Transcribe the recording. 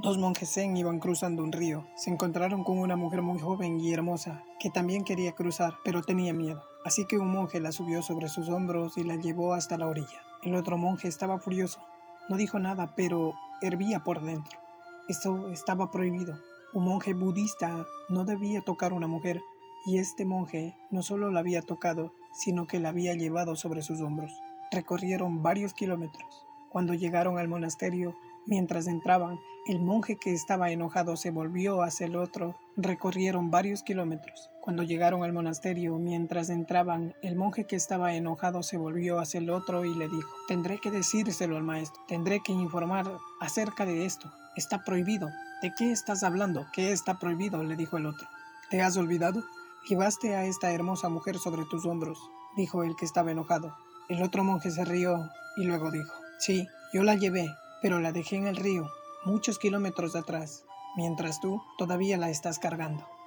Dos monjes zen iban cruzando un río. Se encontraron con una mujer muy joven y hermosa que también quería cruzar, pero tenía miedo. Así que un monje la subió sobre sus hombros y la llevó hasta la orilla. El otro monje estaba furioso. No dijo nada, pero hervía por dentro. Esto estaba prohibido. Un monje budista no debía tocar a una mujer, y este monje no solo la había tocado, sino que la había llevado sobre sus hombros. Recorrieron varios kilómetros. Cuando llegaron al monasterio, Mientras entraban, el monje que estaba enojado se volvió hacia el otro. Recorrieron varios kilómetros. Cuando llegaron al monasterio, mientras entraban, el monje que estaba enojado se volvió hacia el otro y le dijo, tendré que decírselo al maestro, tendré que informar acerca de esto. Está prohibido. ¿De qué estás hablando? ¿Qué está prohibido? le dijo el otro. ¿Te has olvidado? Llevaste a esta hermosa mujer sobre tus hombros, dijo el que estaba enojado. El otro monje se rió y luego dijo, sí, yo la llevé, pero la dejé en el río, muchos kilómetros atrás, mientras tú todavía la estás cargando.